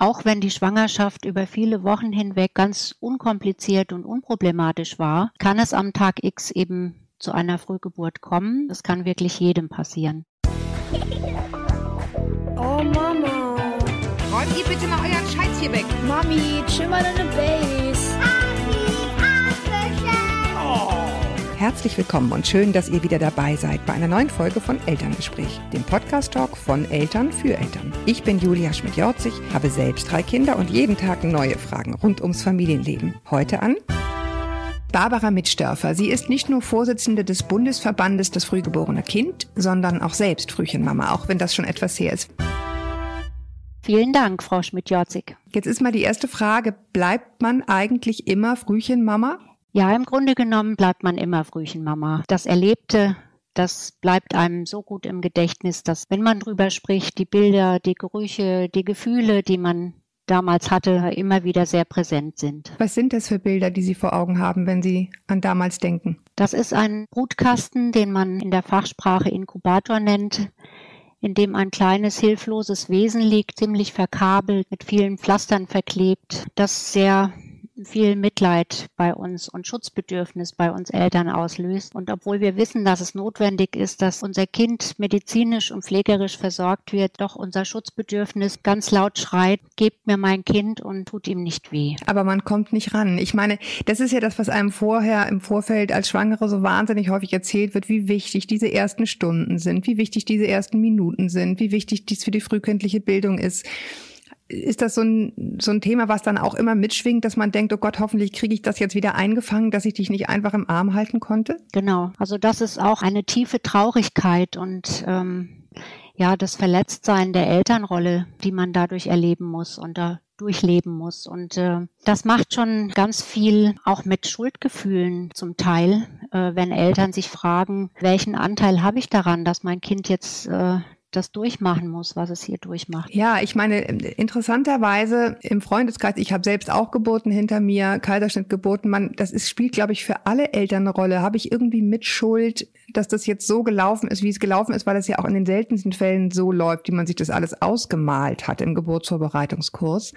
auch wenn die Schwangerschaft über viele Wochen hinweg ganz unkompliziert und unproblematisch war, kann es am Tag X eben zu einer Frühgeburt kommen. Das kann wirklich jedem passieren. Oh Mama. Räumt ihr bitte mal euren Scheiß hier weg. Mami, chill mal deine Base. Herzlich willkommen und schön, dass ihr wieder dabei seid bei einer neuen Folge von Elterngespräch, dem Podcast-Talk von Eltern für Eltern. Ich bin Julia Schmidt-Jorzig, habe selbst drei Kinder und jeden Tag neue Fragen rund ums Familienleben. Heute an Barbara Mitstörfer. Sie ist nicht nur Vorsitzende des Bundesverbandes Das Frühgeborene Kind, sondern auch selbst Frühchenmama, auch wenn das schon etwas her ist. Vielen Dank, Frau Schmidt-Jorzig. Jetzt ist mal die erste Frage, bleibt man eigentlich immer Frühchenmama? Ja, im Grunde genommen bleibt man immer Frühchenmama. Das Erlebte, das bleibt einem so gut im Gedächtnis, dass wenn man drüber spricht, die Bilder, die Gerüche, die Gefühle, die man damals hatte, immer wieder sehr präsent sind. Was sind das für Bilder, die Sie vor Augen haben, wenn Sie an damals denken? Das ist ein Brutkasten, den man in der Fachsprache Inkubator nennt, in dem ein kleines hilfloses Wesen liegt, ziemlich verkabelt, mit vielen Pflastern verklebt, das sehr viel Mitleid bei uns und Schutzbedürfnis bei uns Eltern auslöst. Und obwohl wir wissen, dass es notwendig ist, dass unser Kind medizinisch und pflegerisch versorgt wird, doch unser Schutzbedürfnis ganz laut schreit, gebt mir mein Kind und tut ihm nicht weh. Aber man kommt nicht ran. Ich meine, das ist ja das, was einem vorher im Vorfeld als Schwangere so wahnsinnig häufig erzählt wird, wie wichtig diese ersten Stunden sind, wie wichtig diese ersten Minuten sind, wie wichtig dies für die frühkindliche Bildung ist ist das so ein, so ein Thema, was dann auch immer mitschwingt, dass man denkt, oh Gott, hoffentlich kriege ich das jetzt wieder eingefangen, dass ich dich nicht einfach im Arm halten konnte? Genau, also das ist auch eine tiefe Traurigkeit und ähm, ja, das Verletztsein der Elternrolle, die man dadurch erleben muss und da durchleben muss. Und äh, das macht schon ganz viel auch mit Schuldgefühlen zum Teil, äh, wenn Eltern sich fragen, welchen Anteil habe ich daran, dass mein Kind jetzt äh, das durchmachen muss, was es hier durchmacht. Ja, ich meine, interessanterweise im Freundeskreis, ich habe selbst auch Geburten hinter mir, Kaiserschnitt geboten, man, das ist, spielt, glaube ich, für alle Eltern eine Rolle. Habe ich irgendwie Mitschuld, dass das jetzt so gelaufen ist, wie es gelaufen ist, weil es ja auch in den seltensten Fällen so läuft, wie man sich das alles ausgemalt hat im Geburtsvorbereitungskurs.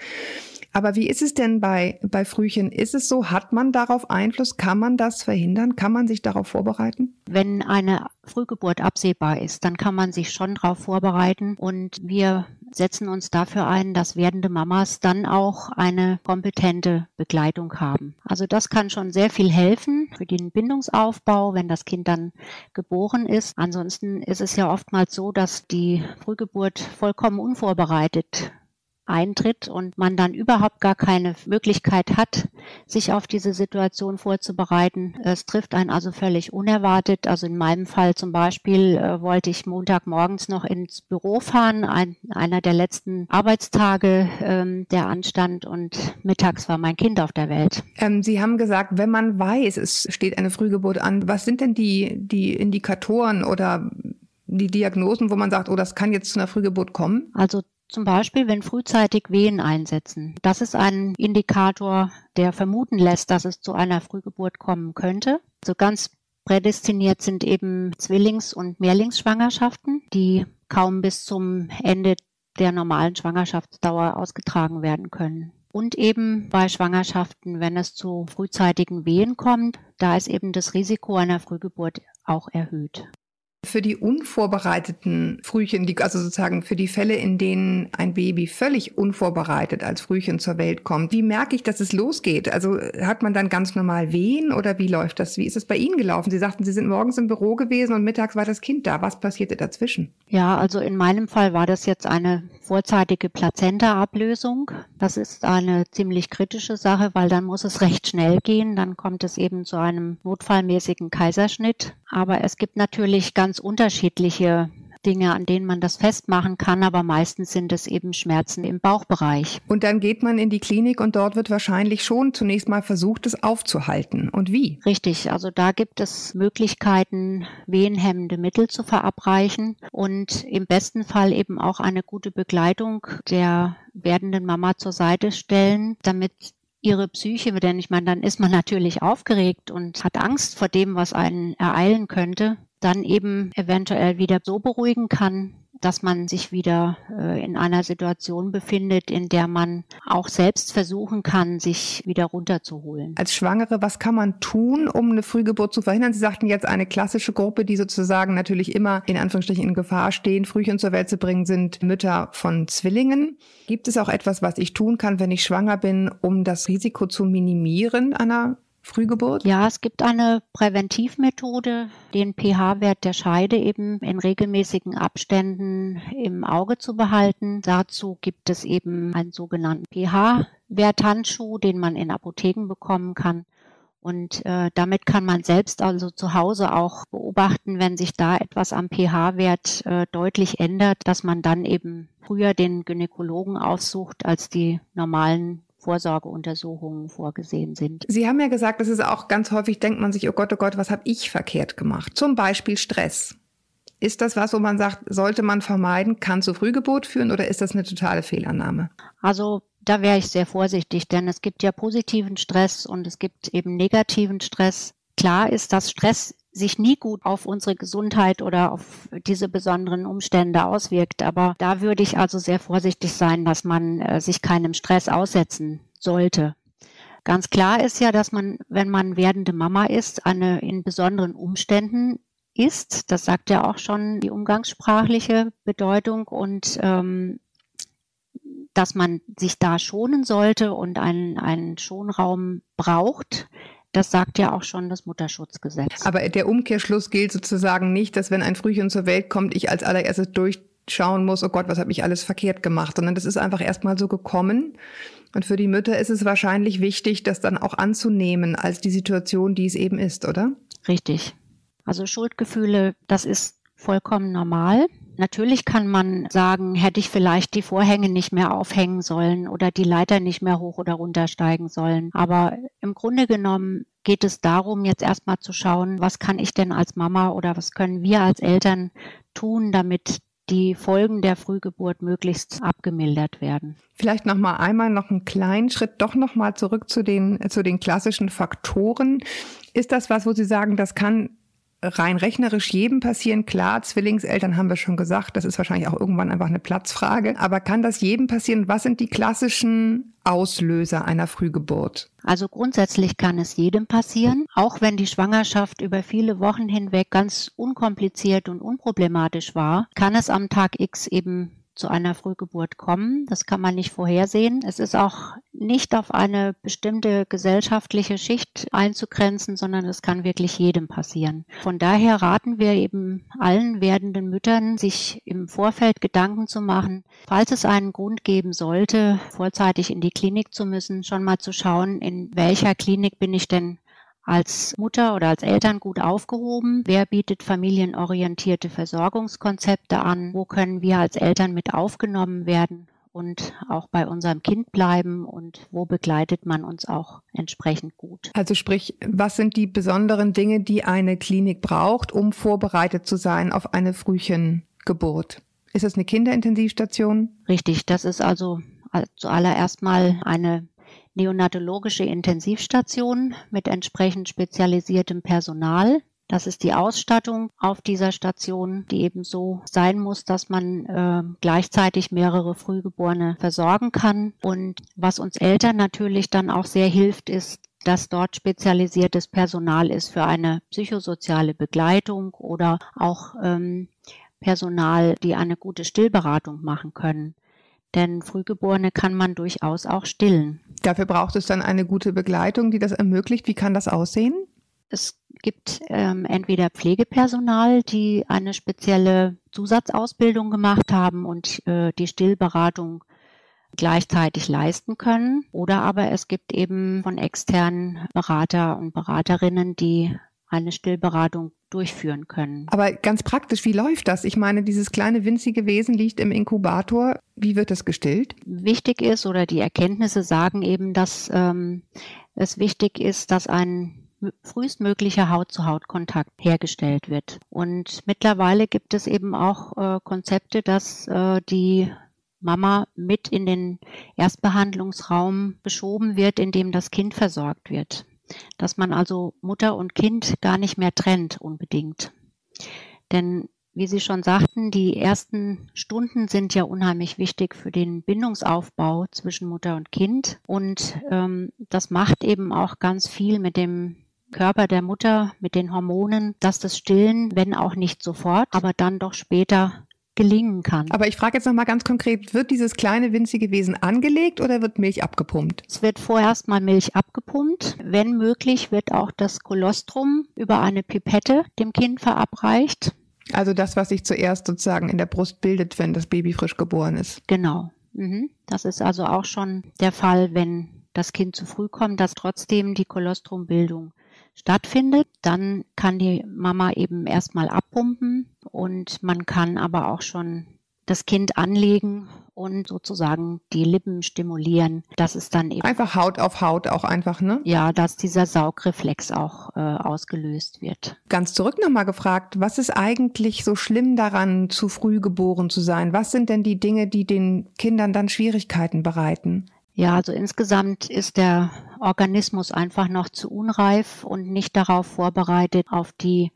Aber wie ist es denn bei, bei Frühchen? Ist es so, hat man darauf Einfluss? Kann man das verhindern? Kann man sich darauf vorbereiten? Wenn eine Frühgeburt absehbar ist, dann kann man sich schon darauf vorbereiten und wir setzen uns dafür ein, dass werdende Mamas dann auch eine kompetente Begleitung haben. Also das kann schon sehr viel helfen für den Bindungsaufbau, wenn das Kind dann geboren ist. Ansonsten ist es ja oftmals so, dass die Frühgeburt vollkommen unvorbereitet eintritt und man dann überhaupt gar keine Möglichkeit hat, sich auf diese Situation vorzubereiten. Es trifft einen also völlig unerwartet. Also in meinem Fall zum Beispiel äh, wollte ich Montagmorgens noch ins Büro fahren, ein, einer der letzten Arbeitstage ähm, der anstand und mittags war mein Kind auf der Welt. Ähm, Sie haben gesagt, wenn man weiß, es steht eine Frühgeburt an, was sind denn die, die Indikatoren oder die Diagnosen, wo man sagt, oh, das kann jetzt zu einer Frühgeburt kommen? Also zum Beispiel, wenn frühzeitig Wehen einsetzen. Das ist ein Indikator, der vermuten lässt, dass es zu einer Frühgeburt kommen könnte. So also ganz prädestiniert sind eben Zwillings- und Mehrlingsschwangerschaften, die kaum bis zum Ende der normalen Schwangerschaftsdauer ausgetragen werden können. Und eben bei Schwangerschaften, wenn es zu frühzeitigen Wehen kommt, da ist eben das Risiko einer Frühgeburt auch erhöht. Für die unvorbereiteten Frühchen, die, also sozusagen für die Fälle, in denen ein Baby völlig unvorbereitet als Frühchen zur Welt kommt, wie merke ich, dass es losgeht? Also hat man dann ganz normal Wehen oder wie läuft das? Wie ist es bei Ihnen gelaufen? Sie sagten, Sie sind morgens im Büro gewesen und mittags war das Kind da. Was passierte dazwischen? Ja, also in meinem Fall war das jetzt eine vorzeitige Plazenta-Ablösung. Das ist eine ziemlich kritische Sache, weil dann muss es recht schnell gehen. Dann kommt es eben zu einem notfallmäßigen Kaiserschnitt. Aber es gibt natürlich ganz unterschiedliche Dinge, an denen man das festmachen kann, aber meistens sind es eben Schmerzen im Bauchbereich. Und dann geht man in die Klinik und dort wird wahrscheinlich schon zunächst mal versucht, es aufzuhalten. Und wie? Richtig, also da gibt es Möglichkeiten, wehenhemmende Mittel zu verabreichen und im besten Fall eben auch eine gute Begleitung der werdenden Mama zur Seite stellen, damit ihre Psyche, denn ich meine, dann ist man natürlich aufgeregt und hat Angst vor dem, was einen ereilen könnte dann eben eventuell wieder so beruhigen kann, dass man sich wieder äh, in einer Situation befindet, in der man auch selbst versuchen kann, sich wieder runterzuholen. Als Schwangere, was kann man tun, um eine Frühgeburt zu verhindern? Sie sagten jetzt eine klassische Gruppe, die sozusagen natürlich immer in Anführungsstrichen in Gefahr stehen, Frühchen zur Welt zu bringen, sind Mütter von Zwillingen. Gibt es auch etwas, was ich tun kann, wenn ich schwanger bin, um das Risiko zu minimieren einer Frühgeburt? Ja, es gibt eine Präventivmethode, den pH-Wert der Scheide eben in regelmäßigen Abständen im Auge zu behalten. Dazu gibt es eben einen sogenannten pH-Werthandschuh, den man in Apotheken bekommen kann. Und äh, damit kann man selbst also zu Hause auch beobachten, wenn sich da etwas am pH-Wert äh, deutlich ändert, dass man dann eben früher den Gynäkologen aufsucht als die normalen Vorsorgeuntersuchungen vorgesehen sind. Sie haben ja gesagt, es ist auch ganz häufig, denkt man sich, oh Gott, oh Gott, was habe ich verkehrt gemacht? Zum Beispiel Stress. Ist das was, wo man sagt, sollte man vermeiden, kann zu Frühgeburt führen oder ist das eine totale Fehlannahme? Also da wäre ich sehr vorsichtig, denn es gibt ja positiven Stress und es gibt eben negativen Stress. Klar ist, dass Stress sich nie gut auf unsere Gesundheit oder auf diese besonderen Umstände auswirkt. Aber da würde ich also sehr vorsichtig sein, dass man äh, sich keinem Stress aussetzen sollte. Ganz klar ist ja, dass man, wenn man werdende Mama ist, eine in besonderen Umständen ist. Das sagt ja auch schon die umgangssprachliche Bedeutung und ähm, dass man sich da schonen sollte und einen, einen Schonraum braucht, das sagt ja auch schon das Mutterschutzgesetz. Aber der Umkehrschluss gilt sozusagen nicht, dass wenn ein Frühchen zur Welt kommt, ich als allererstes durchschauen muss, oh Gott, was habe ich alles verkehrt gemacht, sondern das ist einfach erstmal so gekommen. Und für die Mütter ist es wahrscheinlich wichtig, das dann auch anzunehmen als die Situation, die es eben ist, oder? Richtig. Also Schuldgefühle, das ist vollkommen normal. Natürlich kann man sagen, hätte ich vielleicht die Vorhänge nicht mehr aufhängen sollen oder die Leiter nicht mehr hoch oder runter steigen sollen. Aber im Grunde genommen geht es darum, jetzt erstmal zu schauen, was kann ich denn als Mama oder was können wir als Eltern tun, damit die Folgen der Frühgeburt möglichst abgemildert werden. Vielleicht noch mal einmal noch einen kleinen Schritt doch noch mal zurück zu den zu den klassischen Faktoren. Ist das was, wo Sie sagen, das kann rein rechnerisch jedem passieren. Klar, Zwillingseltern haben wir schon gesagt, das ist wahrscheinlich auch irgendwann einfach eine Platzfrage. Aber kann das jedem passieren? Was sind die klassischen Auslöser einer Frühgeburt? Also grundsätzlich kann es jedem passieren, auch wenn die Schwangerschaft über viele Wochen hinweg ganz unkompliziert und unproblematisch war, kann es am Tag X eben zu einer Frühgeburt kommen. Das kann man nicht vorhersehen. Es ist auch nicht auf eine bestimmte gesellschaftliche Schicht einzugrenzen, sondern es kann wirklich jedem passieren. Von daher raten wir eben allen werdenden Müttern, sich im Vorfeld Gedanken zu machen, falls es einen Grund geben sollte, vorzeitig in die Klinik zu müssen, schon mal zu schauen, in welcher Klinik bin ich denn als Mutter oder als Eltern gut aufgehoben? Wer bietet familienorientierte Versorgungskonzepte an? Wo können wir als Eltern mit aufgenommen werden? Und auch bei unserem Kind bleiben und wo begleitet man uns auch entsprechend gut. Also sprich, was sind die besonderen Dinge, die eine Klinik braucht, um vorbereitet zu sein auf eine Frühchengeburt? Ist es eine Kinderintensivstation? Richtig, das ist also zuallererst mal eine neonatologische Intensivstation mit entsprechend spezialisiertem Personal. Das ist die Ausstattung auf dieser Station, die eben so sein muss, dass man äh, gleichzeitig mehrere Frühgeborene versorgen kann. Und was uns Eltern natürlich dann auch sehr hilft, ist, dass dort spezialisiertes Personal ist für eine psychosoziale Begleitung oder auch ähm, Personal, die eine gute Stillberatung machen können. Denn Frühgeborene kann man durchaus auch stillen. Dafür braucht es dann eine gute Begleitung, die das ermöglicht. Wie kann das aussehen? Es gibt ähm, entweder Pflegepersonal, die eine spezielle Zusatzausbildung gemacht haben und äh, die Stillberatung gleichzeitig leisten können. Oder aber es gibt eben von externen Berater und Beraterinnen, die eine Stillberatung durchführen können. Aber ganz praktisch, wie läuft das? Ich meine, dieses kleine winzige Wesen liegt im Inkubator. Wie wird das gestillt? Wichtig ist oder die Erkenntnisse sagen eben, dass ähm, es wichtig ist, dass ein frühestmöglicher Haut-zu-Haut-Kontakt hergestellt wird. Und mittlerweile gibt es eben auch äh, Konzepte, dass äh, die Mama mit in den Erstbehandlungsraum geschoben wird, in dem das Kind versorgt wird dass man also Mutter und Kind gar nicht mehr trennt unbedingt. Denn wie Sie schon sagten, die ersten Stunden sind ja unheimlich wichtig für den Bindungsaufbau zwischen Mutter und Kind. Und ähm, das macht eben auch ganz viel mit dem Körper der Mutter, mit den Hormonen, dass das Stillen, wenn auch nicht sofort, aber dann doch später gelingen kann. Aber ich frage jetzt noch mal ganz konkret, wird dieses kleine winzige Wesen angelegt oder wird Milch abgepumpt? Es wird vorerst mal Milch abgepumpt. Wenn möglich, wird auch das Kolostrum über eine Pipette dem Kind verabreicht. Also das, was sich zuerst sozusagen in der Brust bildet, wenn das Baby frisch geboren ist. Genau. Mhm. Das ist also auch schon der Fall, wenn das Kind zu früh kommt, dass trotzdem die Kolostrumbildung stattfindet. Dann kann die Mama eben erstmal abpumpen und man kann aber auch schon das Kind anlegen und sozusagen die Lippen stimulieren, dass es dann eben einfach Haut auf Haut auch einfach, ne? Ja, dass dieser Saugreflex auch äh, ausgelöst wird. Ganz zurück nochmal gefragt, was ist eigentlich so schlimm daran, zu früh geboren zu sein? Was sind denn die Dinge, die den Kindern dann Schwierigkeiten bereiten? Ja, also insgesamt ist der Organismus einfach noch zu unreif und nicht darauf vorbereitet auf die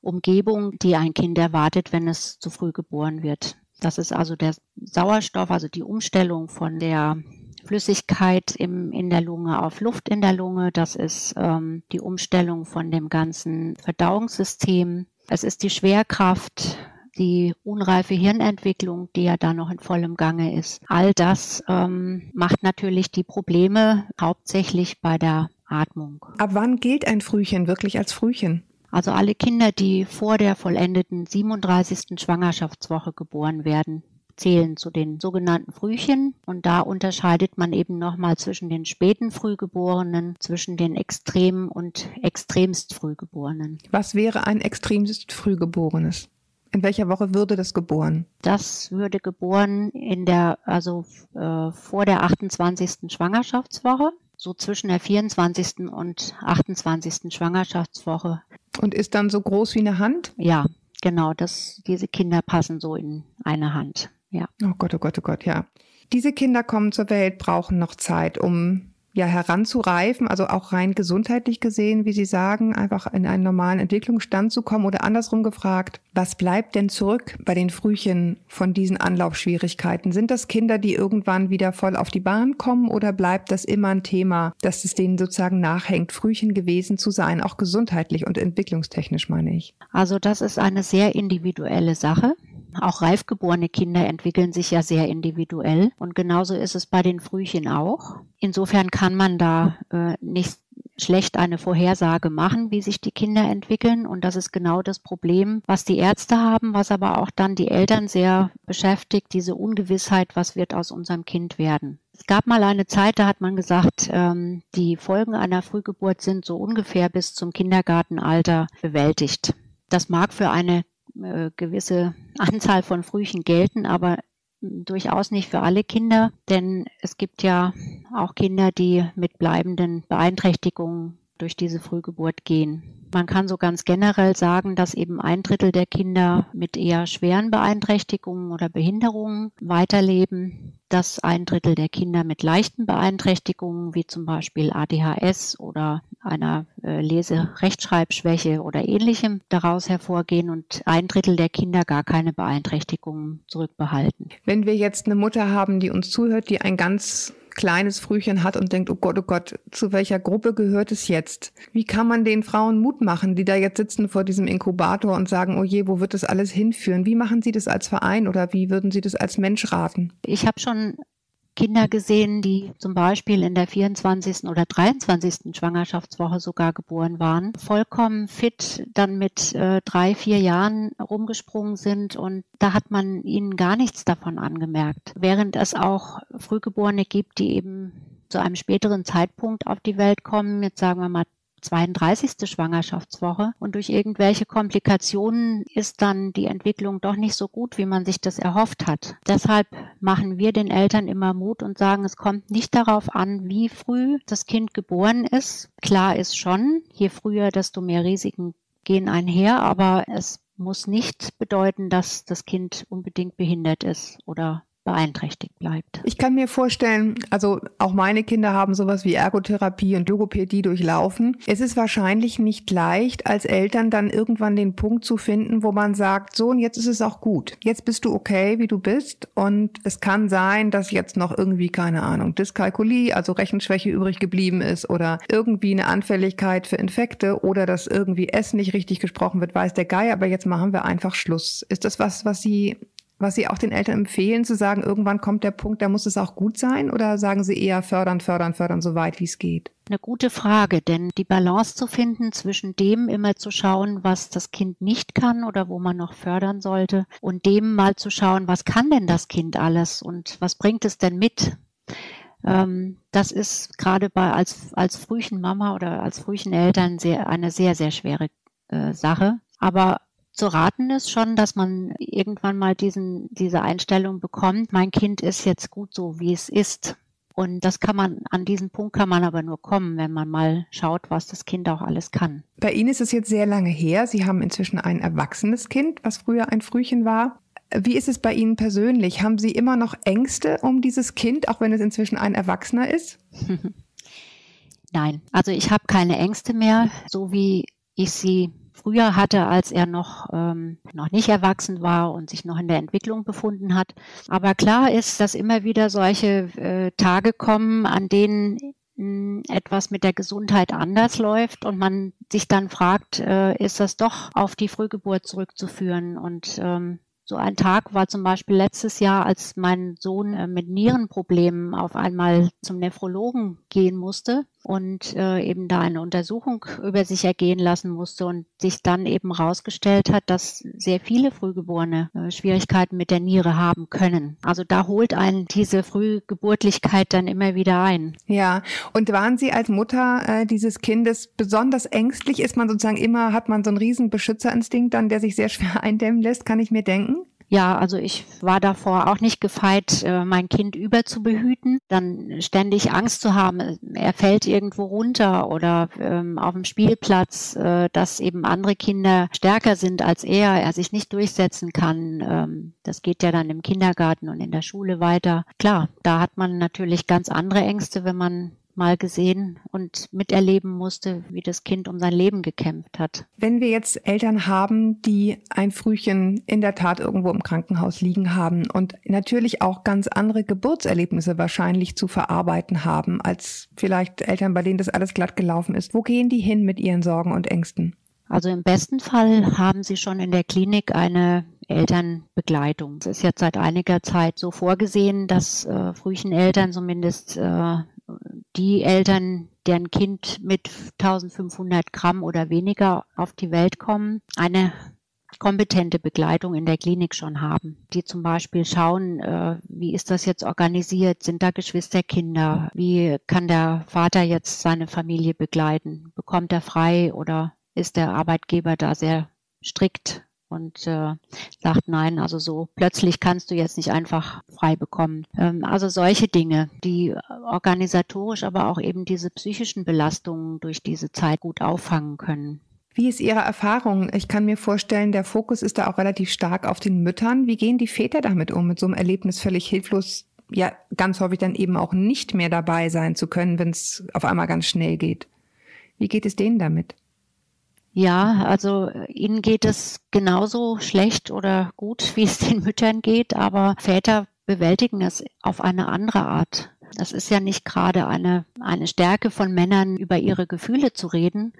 Umgebung, die ein Kind erwartet, wenn es zu früh geboren wird. Das ist also der Sauerstoff, also die Umstellung von der Flüssigkeit im, in der Lunge auf Luft in der Lunge. Das ist ähm, die Umstellung von dem ganzen Verdauungssystem. Es ist die Schwerkraft, die unreife Hirnentwicklung, die ja da noch in vollem Gange ist. All das ähm, macht natürlich die Probleme hauptsächlich bei der Atmung. Ab wann gilt ein Frühchen wirklich als Frühchen? Also alle Kinder, die vor der vollendeten 37. Schwangerschaftswoche geboren werden, zählen zu den sogenannten Frühchen. Und da unterscheidet man eben nochmal zwischen den späten Frühgeborenen, zwischen den extremen und extremst Frühgeborenen. Was wäre ein extremst Frühgeborenes? In welcher Woche würde das geboren? Das würde geboren in der, also äh, vor der 28. Schwangerschaftswoche, so zwischen der 24. und 28. Schwangerschaftswoche. Und ist dann so groß wie eine Hand? Ja, genau. Das, diese Kinder passen so in eine Hand. Ja. Oh Gott, oh Gott, oh Gott, ja. Diese Kinder kommen zur Welt, brauchen noch Zeit, um ja heranzureifen, also auch rein gesundheitlich gesehen, wie Sie sagen, einfach in einen normalen Entwicklungsstand zu kommen oder andersrum gefragt, was bleibt denn zurück bei den Frühchen von diesen Anlaufschwierigkeiten? Sind das Kinder, die irgendwann wieder voll auf die Bahn kommen oder bleibt das immer ein Thema, dass es denen sozusagen nachhängt, Frühchen gewesen zu sein, auch gesundheitlich und entwicklungstechnisch meine ich? Also das ist eine sehr individuelle Sache. Auch reifgeborene Kinder entwickeln sich ja sehr individuell und genauso ist es bei den Frühchen auch. Insofern kann man da äh, nicht schlecht eine Vorhersage machen, wie sich die Kinder entwickeln. Und das ist genau das Problem, was die Ärzte haben, was aber auch dann die Eltern sehr beschäftigt, diese Ungewissheit, was wird aus unserem Kind werden. Es gab mal eine Zeit, da hat man gesagt, ähm, die Folgen einer Frühgeburt sind so ungefähr bis zum Kindergartenalter bewältigt. Das mag für eine äh, gewisse Anzahl von Frühchen gelten, aber durchaus nicht für alle Kinder, denn es gibt ja auch Kinder, die mit bleibenden Beeinträchtigungen durch diese Frühgeburt gehen. Man kann so ganz generell sagen, dass eben ein Drittel der Kinder mit eher schweren Beeinträchtigungen oder Behinderungen weiterleben, dass ein Drittel der Kinder mit leichten Beeinträchtigungen wie zum Beispiel ADHS oder einer äh, Lese-Rechtschreibschwäche oder ähnlichem daraus hervorgehen und ein Drittel der Kinder gar keine Beeinträchtigungen zurückbehalten. Wenn wir jetzt eine Mutter haben, die uns zuhört, die ein ganz kleines Frühchen hat und denkt, oh Gott, oh Gott, zu welcher Gruppe gehört es jetzt? Wie kann man den Frauen Mut machen, die da jetzt sitzen vor diesem Inkubator und sagen, oh je, wo wird das alles hinführen? Wie machen Sie das als Verein oder wie würden Sie das als Mensch raten? Ich habe schon Kinder gesehen, die zum Beispiel in der 24. oder 23. Schwangerschaftswoche sogar geboren waren, vollkommen fit dann mit äh, drei, vier Jahren rumgesprungen sind und da hat man ihnen gar nichts davon angemerkt. Während es auch Frühgeborene gibt, die eben zu einem späteren Zeitpunkt auf die Welt kommen, jetzt sagen wir mal 32. Schwangerschaftswoche und durch irgendwelche Komplikationen ist dann die Entwicklung doch nicht so gut, wie man sich das erhofft hat. Deshalb machen wir den Eltern immer Mut und sagen, es kommt nicht darauf an, wie früh das Kind geboren ist. Klar ist schon, je früher, desto mehr Risiken gehen einher, aber es muss nicht bedeuten, dass das Kind unbedingt behindert ist oder beeinträchtigt bleibt. Ich kann mir vorstellen, also auch meine Kinder haben sowas wie Ergotherapie und Logopädie durchlaufen. Es ist wahrscheinlich nicht leicht, als Eltern dann irgendwann den Punkt zu finden, wo man sagt, so und jetzt ist es auch gut. Jetzt bist du okay, wie du bist und es kann sein, dass jetzt noch irgendwie, keine Ahnung, Dyskalkulie, also Rechenschwäche übrig geblieben ist oder irgendwie eine Anfälligkeit für Infekte oder dass irgendwie Essen nicht richtig gesprochen wird, weiß der Geier, aber jetzt machen wir einfach Schluss. Ist das was, was Sie was Sie auch den Eltern empfehlen, zu sagen, irgendwann kommt der Punkt, da muss es auch gut sein? Oder sagen Sie eher fördern, fördern, fördern, so weit wie es geht? Eine gute Frage, denn die Balance zu finden zwischen dem immer zu schauen, was das Kind nicht kann oder wo man noch fördern sollte und dem mal zu schauen, was kann denn das Kind alles und was bringt es denn mit? Ähm, das ist gerade bei als, als frühen Mama oder als frühen Eltern sehr, eine sehr, sehr schwere äh, Sache. Aber zu raten ist schon, dass man irgendwann mal diesen, diese Einstellung bekommt, mein Kind ist jetzt gut so, wie es ist. Und das kann man, an diesen Punkt kann man aber nur kommen, wenn man mal schaut, was das Kind auch alles kann. Bei Ihnen ist es jetzt sehr lange her. Sie haben inzwischen ein erwachsenes Kind, was früher ein Frühchen war. Wie ist es bei Ihnen persönlich? Haben Sie immer noch Ängste um dieses Kind, auch wenn es inzwischen ein Erwachsener ist? Nein, also ich habe keine Ängste mehr, so wie ich sie früher hatte, als er noch, ähm, noch nicht erwachsen war und sich noch in der Entwicklung befunden hat. Aber klar ist, dass immer wieder solche äh, Tage kommen, an denen hm, etwas mit der Gesundheit anders läuft und man sich dann fragt, äh, ist das doch auf die Frühgeburt zurückzuführen? Und ähm, so ein Tag war zum Beispiel letztes Jahr, als mein Sohn äh, mit Nierenproblemen auf einmal zum Nephrologen gehen musste und äh, eben da eine Untersuchung über sich ergehen lassen musste und sich dann eben herausgestellt hat, dass sehr viele Frühgeborene äh, Schwierigkeiten mit der Niere haben können. Also da holt einen diese Frühgeburtlichkeit dann immer wieder ein. Ja, und waren Sie als Mutter äh, dieses Kindes besonders ängstlich? Ist man sozusagen immer, hat man so einen riesen Beschützerinstinkt dann, der sich sehr schwer eindämmen lässt, kann ich mir denken? Ja, also ich war davor auch nicht gefeit, äh, mein Kind überzubehüten, dann ständig Angst zu haben, er fällt irgendwo runter oder ähm, auf dem Spielplatz, äh, dass eben andere Kinder stärker sind als er, er sich nicht durchsetzen kann. Ähm, das geht ja dann im Kindergarten und in der Schule weiter. Klar, da hat man natürlich ganz andere Ängste, wenn man mal gesehen und miterleben musste, wie das Kind um sein Leben gekämpft hat. Wenn wir jetzt Eltern haben, die ein Frühchen in der Tat irgendwo im Krankenhaus liegen haben und natürlich auch ganz andere Geburtserlebnisse wahrscheinlich zu verarbeiten haben, als vielleicht Eltern, bei denen das alles glatt gelaufen ist, wo gehen die hin mit ihren Sorgen und Ängsten? Also im besten Fall haben Sie schon in der Klinik eine Elternbegleitung. Es ist jetzt seit einiger Zeit so vorgesehen, dass äh, Frühcheneltern zumindest äh, die Eltern, deren Kind mit 1500 Gramm oder weniger auf die Welt kommen, eine kompetente Begleitung in der Klinik schon haben, die zum Beispiel schauen, äh, wie ist das jetzt organisiert, sind da Geschwisterkinder, wie kann der Vater jetzt seine Familie begleiten, bekommt er frei oder ist der Arbeitgeber da sehr strikt und äh, sagt, nein, also so plötzlich kannst du jetzt nicht einfach frei bekommen. Ähm, also solche Dinge, die organisatorisch, aber auch eben diese psychischen Belastungen durch diese Zeit gut auffangen können. Wie ist Ihre Erfahrung? Ich kann mir vorstellen, der Fokus ist da auch relativ stark auf den Müttern. Wie gehen die Väter damit um, mit so einem Erlebnis völlig hilflos, ja, ganz häufig dann eben auch nicht mehr dabei sein zu können, wenn es auf einmal ganz schnell geht? Wie geht es denen damit? Ja, also ihnen geht es genauso schlecht oder gut, wie es den Müttern geht, aber Väter bewältigen es auf eine andere Art. Das ist ja nicht gerade eine, eine Stärke von Männern, über ihre Gefühle zu reden.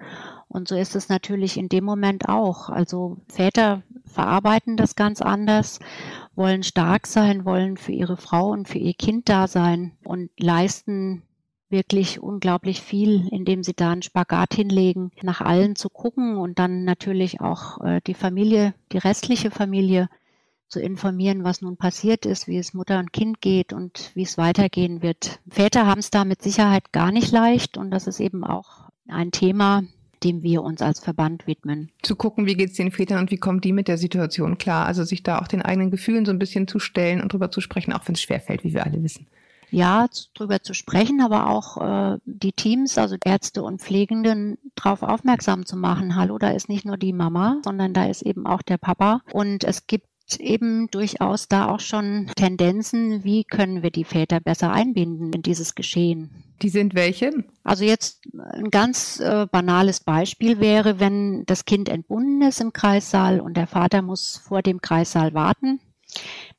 Und so ist es natürlich in dem Moment auch. Also Väter verarbeiten das ganz anders, wollen stark sein, wollen für ihre Frau und für ihr Kind da sein und leisten wirklich unglaublich viel, indem sie da einen Spagat hinlegen, nach allen zu gucken und dann natürlich auch äh, die Familie, die restliche Familie zu informieren, was nun passiert ist, wie es Mutter und Kind geht und wie es weitergehen wird. Väter haben es da mit Sicherheit gar nicht leicht und das ist eben auch ein Thema, dem wir uns als Verband widmen. Zu gucken, wie geht es den Vätern und wie kommen die mit der Situation klar. Also sich da auch den eigenen Gefühlen so ein bisschen zu stellen und drüber zu sprechen, auch wenn es schwerfällt, wie wir alle wissen ja, drüber zu sprechen, aber auch äh, die Teams, also Ärzte und Pflegenden, darauf aufmerksam zu machen. Hallo, da ist nicht nur die Mama, sondern da ist eben auch der Papa. Und es gibt eben durchaus da auch schon Tendenzen, wie können wir die Väter besser einbinden in dieses Geschehen. Die sind welche? Also jetzt ein ganz äh, banales Beispiel wäre, wenn das Kind entbunden ist im Kreissaal und der Vater muss vor dem Kreissaal warten.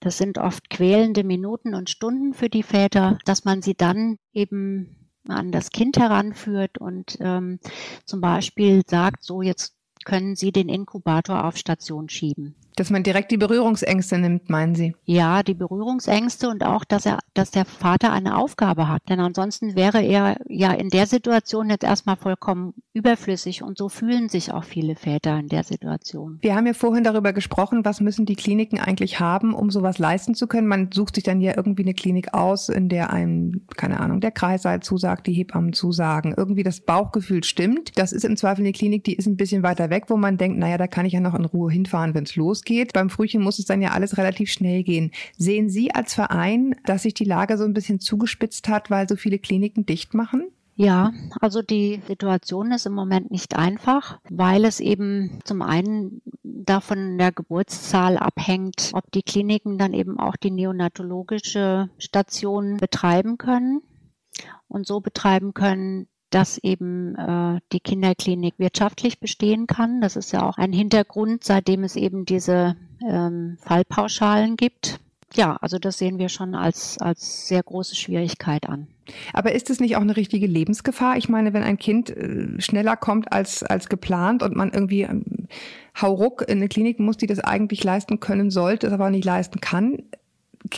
Das sind oft quälende Minuten und Stunden für die Väter, dass man sie dann eben an das Kind heranführt und ähm, zum Beispiel sagt, so jetzt können Sie den Inkubator auf Station schieben. Dass man direkt die Berührungsängste nimmt, meinen Sie? Ja, die Berührungsängste und auch, dass er, dass der Vater eine Aufgabe hat. Denn ansonsten wäre er ja in der Situation jetzt erstmal vollkommen überflüssig und so fühlen sich auch viele Väter in der Situation. Wir haben ja vorhin darüber gesprochen, was müssen die Kliniken eigentlich haben, um sowas leisten zu können. Man sucht sich dann ja irgendwie eine Klinik aus, in der einem, keine Ahnung, der Kreissaal zusagt, die Hebammen zusagen. Irgendwie das Bauchgefühl stimmt. Das ist im Zweifel eine Klinik, die ist ein bisschen weiter weg, wo man denkt, naja, da kann ich ja noch in Ruhe hinfahren, wenn es losgeht geht. Beim Frühchen muss es dann ja alles relativ schnell gehen. Sehen Sie als Verein, dass sich die Lage so ein bisschen zugespitzt hat, weil so viele Kliniken dicht machen? Ja, also die Situation ist im Moment nicht einfach, weil es eben zum einen davon der Geburtszahl abhängt, ob die Kliniken dann eben auch die neonatologische Station betreiben können und so betreiben können, dass eben äh, die Kinderklinik wirtschaftlich bestehen kann. Das ist ja auch ein Hintergrund, seitdem es eben diese ähm, Fallpauschalen gibt. Ja, also das sehen wir schon als, als sehr große Schwierigkeit an. Aber ist es nicht auch eine richtige Lebensgefahr? Ich meine, wenn ein Kind äh, schneller kommt als, als geplant und man irgendwie ähm, hauruck in eine Klinik muss, die das eigentlich leisten können sollte, es aber nicht leisten kann,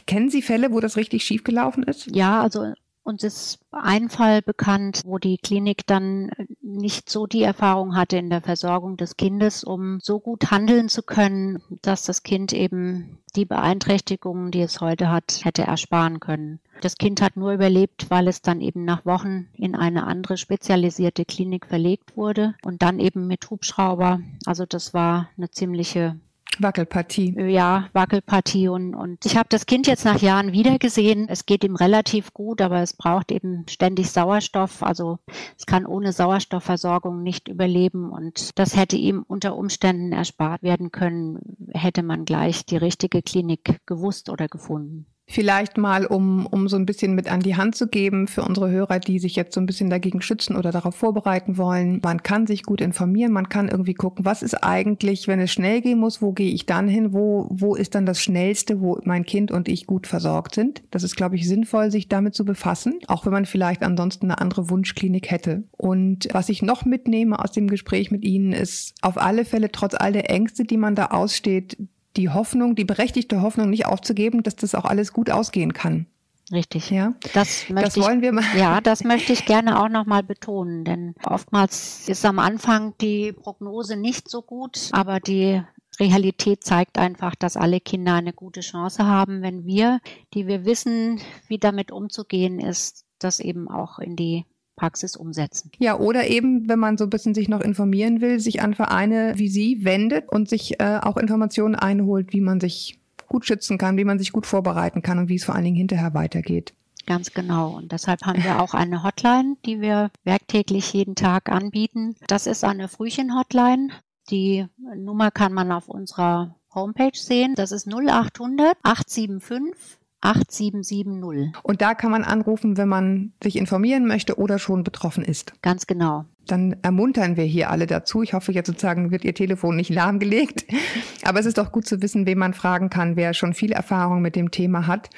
Kennen Sie Fälle, wo das richtig schiefgelaufen ist? Ja, also uns ist ein Fall bekannt, wo die Klinik dann nicht so die Erfahrung hatte in der Versorgung des Kindes, um so gut handeln zu können, dass das Kind eben die Beeinträchtigungen, die es heute hat, hätte ersparen können. Das Kind hat nur überlebt, weil es dann eben nach Wochen in eine andere spezialisierte Klinik verlegt wurde und dann eben mit Hubschrauber. Also das war eine ziemliche Wackelpartie. Ja, Wackelpartie. Und, und ich habe das Kind jetzt nach Jahren wiedergesehen. Es geht ihm relativ gut, aber es braucht eben ständig Sauerstoff. Also es kann ohne Sauerstoffversorgung nicht überleben. Und das hätte ihm unter Umständen erspart werden können, hätte man gleich die richtige Klinik gewusst oder gefunden. Vielleicht mal, um, um so ein bisschen mit an die Hand zu geben für unsere Hörer, die sich jetzt so ein bisschen dagegen schützen oder darauf vorbereiten wollen. Man kann sich gut informieren, man kann irgendwie gucken, was ist eigentlich, wenn es schnell gehen muss, wo gehe ich dann hin, wo, wo ist dann das Schnellste, wo mein Kind und ich gut versorgt sind. Das ist, glaube ich, sinnvoll, sich damit zu befassen, auch wenn man vielleicht ansonsten eine andere Wunschklinik hätte. Und was ich noch mitnehme aus dem Gespräch mit Ihnen ist auf alle Fälle, trotz all der Ängste, die man da aussteht, die Hoffnung, die berechtigte Hoffnung nicht aufzugeben, dass das auch alles gut ausgehen kann. Richtig. Ja, das, das wollen ich, wir mal. Ja, das möchte ich gerne auch nochmal betonen, denn oftmals ist am Anfang die Prognose nicht so gut, aber die Realität zeigt einfach, dass alle Kinder eine gute Chance haben, wenn wir, die wir wissen, wie damit umzugehen ist, das eben auch in die Praxis umsetzen. Ja, oder eben, wenn man so ein bisschen sich noch informieren will, sich an Vereine wie Sie wendet und sich äh, auch Informationen einholt, wie man sich gut schützen kann, wie man sich gut vorbereiten kann und wie es vor allen Dingen hinterher weitergeht. Ganz genau. Und deshalb haben wir auch eine Hotline, die wir werktäglich jeden Tag anbieten. Das ist eine Frühchen-Hotline. Die Nummer kann man auf unserer Homepage sehen. Das ist 0800 875 8770. Und da kann man anrufen, wenn man sich informieren möchte oder schon betroffen ist. Ganz genau. Dann ermuntern wir hier alle dazu. Ich hoffe, jetzt sozusagen wird Ihr Telefon nicht lahmgelegt. Aber es ist doch gut zu wissen, wen man fragen kann, wer schon viel Erfahrung mit dem Thema hat.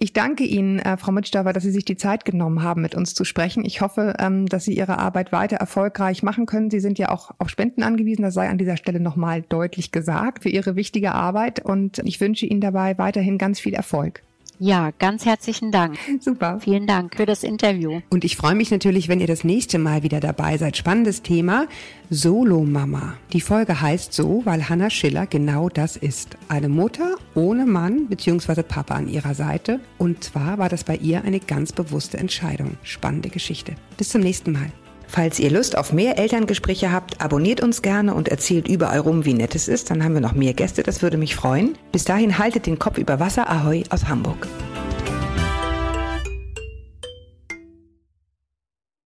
Ich danke Ihnen, äh, Frau Mitschdorfer, dass Sie sich die Zeit genommen haben, mit uns zu sprechen. Ich hoffe, ähm, dass Sie Ihre Arbeit weiter erfolgreich machen können. Sie sind ja auch auf Spenden angewiesen. Das sei an dieser Stelle nochmal deutlich gesagt für Ihre wichtige Arbeit. Und ich wünsche Ihnen dabei weiterhin ganz viel Erfolg. Ja, ganz herzlichen Dank. Super. Vielen Dank für das Interview. Und ich freue mich natürlich, wenn ihr das nächste Mal wieder dabei seid. Spannendes Thema. Solo-Mama. Die Folge heißt so, weil Hannah Schiller genau das ist. Eine Mutter ohne Mann bzw. Papa an ihrer Seite. Und zwar war das bei ihr eine ganz bewusste Entscheidung. Spannende Geschichte. Bis zum nächsten Mal. Falls ihr Lust auf mehr Elterngespräche habt, abonniert uns gerne und erzählt überall rum, wie nett es ist. Dann haben wir noch mehr Gäste, das würde mich freuen. Bis dahin haltet den Kopf über Wasser. Ahoi aus Hamburg.